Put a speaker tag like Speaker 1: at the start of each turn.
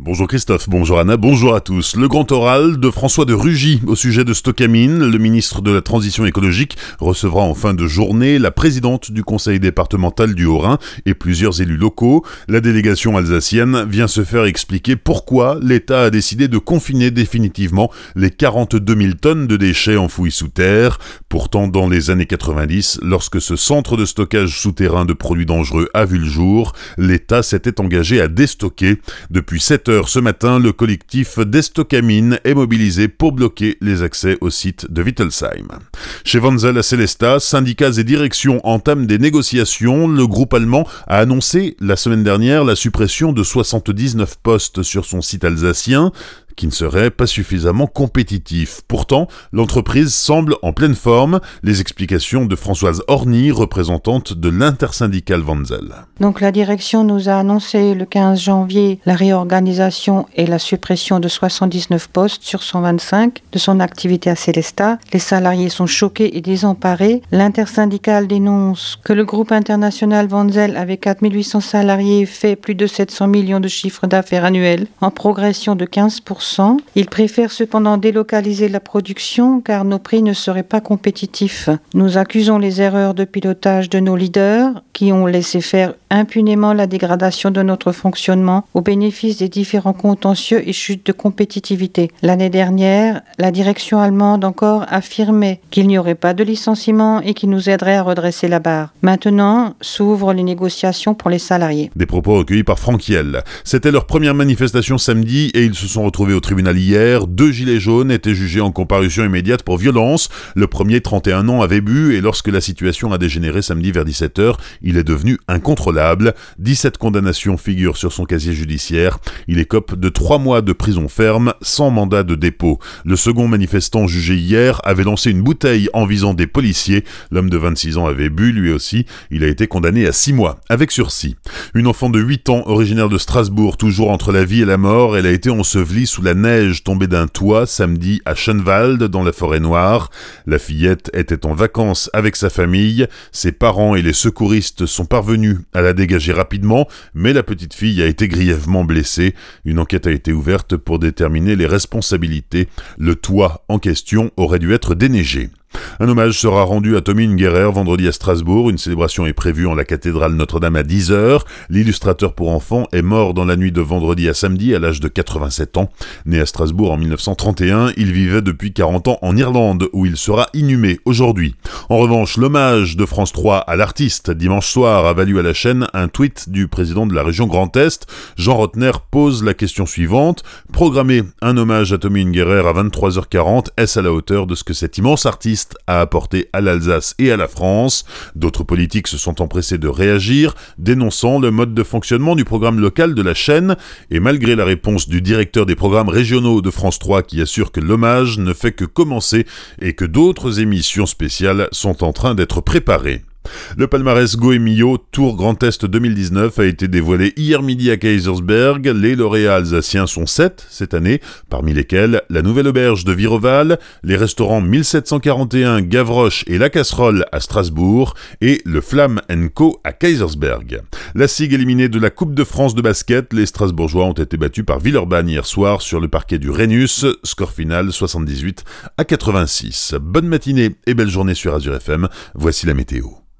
Speaker 1: Bonjour Christophe, bonjour Anna, bonjour à tous. Le grand oral de François de Rugy au sujet de Stockamine, le ministre de la Transition écologique recevra en fin de journée la présidente du conseil départemental du Haut-Rhin et plusieurs élus locaux. La délégation alsacienne vient se faire expliquer pourquoi l'État a décidé de confiner définitivement les 42 000 tonnes de déchets enfouis sous terre. Pourtant, dans les années 90, lorsque ce centre de stockage souterrain de produits dangereux a vu le jour, l'État s'était engagé à déstocker. Depuis 7 ce matin, le collectif Destocamine est mobilisé pour bloquer les accès au site de Wittelsheim. Chez Vanzel à Celesta, syndicats et directions entament des négociations. Le groupe allemand a annoncé la semaine dernière la suppression de 79 postes sur son site alsacien qui ne serait pas suffisamment compétitif. Pourtant, l'entreprise semble en pleine forme. Les explications de Françoise Orny, représentante de l'intersyndicale Vanzel.
Speaker 2: Donc la direction nous a annoncé le 15 janvier la réorganisation et la suppression de 79 postes sur 125 de son activité à Célesta. Les salariés sont choqués et désemparés. L'intersyndicale dénonce que le groupe international Vanzel, avec 4800 salariés, fait plus de 700 millions de chiffres d'affaires annuels, en progression de 15%. Il préfère cependant délocaliser la production car nos prix ne seraient pas compétitifs. Nous accusons les erreurs de pilotage de nos leaders qui ont laissé faire impunément la dégradation de notre fonctionnement au bénéfice des différents contentieux et chutes de compétitivité. L'année dernière, la direction allemande encore affirmait qu'il n'y aurait pas de licenciement et qu'il nous aiderait à redresser la barre. Maintenant s'ouvrent les négociations pour les salariés.
Speaker 1: Des propos recueillis par Franck C'était leur première manifestation samedi et ils se sont retrouvés au tribunal hier. Deux gilets jaunes étaient jugés en comparution immédiate pour violence. Le premier, 31 ans, avait bu et lorsque la situation a dégénéré samedi vers 17h, il est devenu incontrôlable. 17 condamnations figurent sur son casier judiciaire. Il écope de 3 mois de prison ferme sans mandat de dépôt. Le second manifestant jugé hier avait lancé une bouteille en visant des policiers. L'homme de 26 ans avait bu lui aussi. Il a été condamné à 6 mois avec sursis. Une enfant de 8 ans originaire de Strasbourg, toujours entre la vie et la mort, elle a été ensevelie sous la la neige tombée d'un toit samedi à Schönwald dans la forêt noire. La fillette était en vacances avec sa famille. Ses parents et les secouristes sont parvenus à la dégager rapidement, mais la petite fille a été grièvement blessée. Une enquête a été ouverte pour déterminer les responsabilités. Le toit en question aurait dû être déneigé. Un hommage sera rendu à Tommy Guerrer vendredi à Strasbourg. Une célébration est prévue en la cathédrale Notre-Dame à 10h. L'illustrateur pour enfants est mort dans la nuit de vendredi à samedi à l'âge de 87 ans. Né à Strasbourg en 1931, il vivait depuis 40 ans en Irlande où il sera inhumé aujourd'hui. En revanche, l'hommage de France 3 à l'artiste dimanche soir a valu à la chaîne un tweet du président de la région Grand Est. Jean Rotner pose la question suivante. Programmer un hommage à Tommy Guerrer à 23h40, est-ce à la hauteur de ce que cet immense artiste a apporté à l'Alsace et à la France. D'autres politiques se sont empressés de réagir, dénonçant le mode de fonctionnement du programme local de la chaîne, et malgré la réponse du directeur des programmes régionaux de France 3 qui assure que l'hommage ne fait que commencer et que d'autres émissions spéciales sont en train d'être préparées. Le palmarès Goemio Tour Grand Est 2019 a été dévoilé hier midi à Kaisersberg. Les lauréats alsaciens sont sept cette année, parmi lesquels la Nouvelle Auberge de Viroval, les restaurants 1741 Gavroche et La Casserole à Strasbourg et le Flamme Co à Kaisersberg. La SIG éliminée de la Coupe de France de basket, les Strasbourgeois ont été battus par Villeurbanne hier soir sur le parquet du Rhenus, score final 78 à 86. Bonne matinée et belle journée sur Azure FM, voici la météo.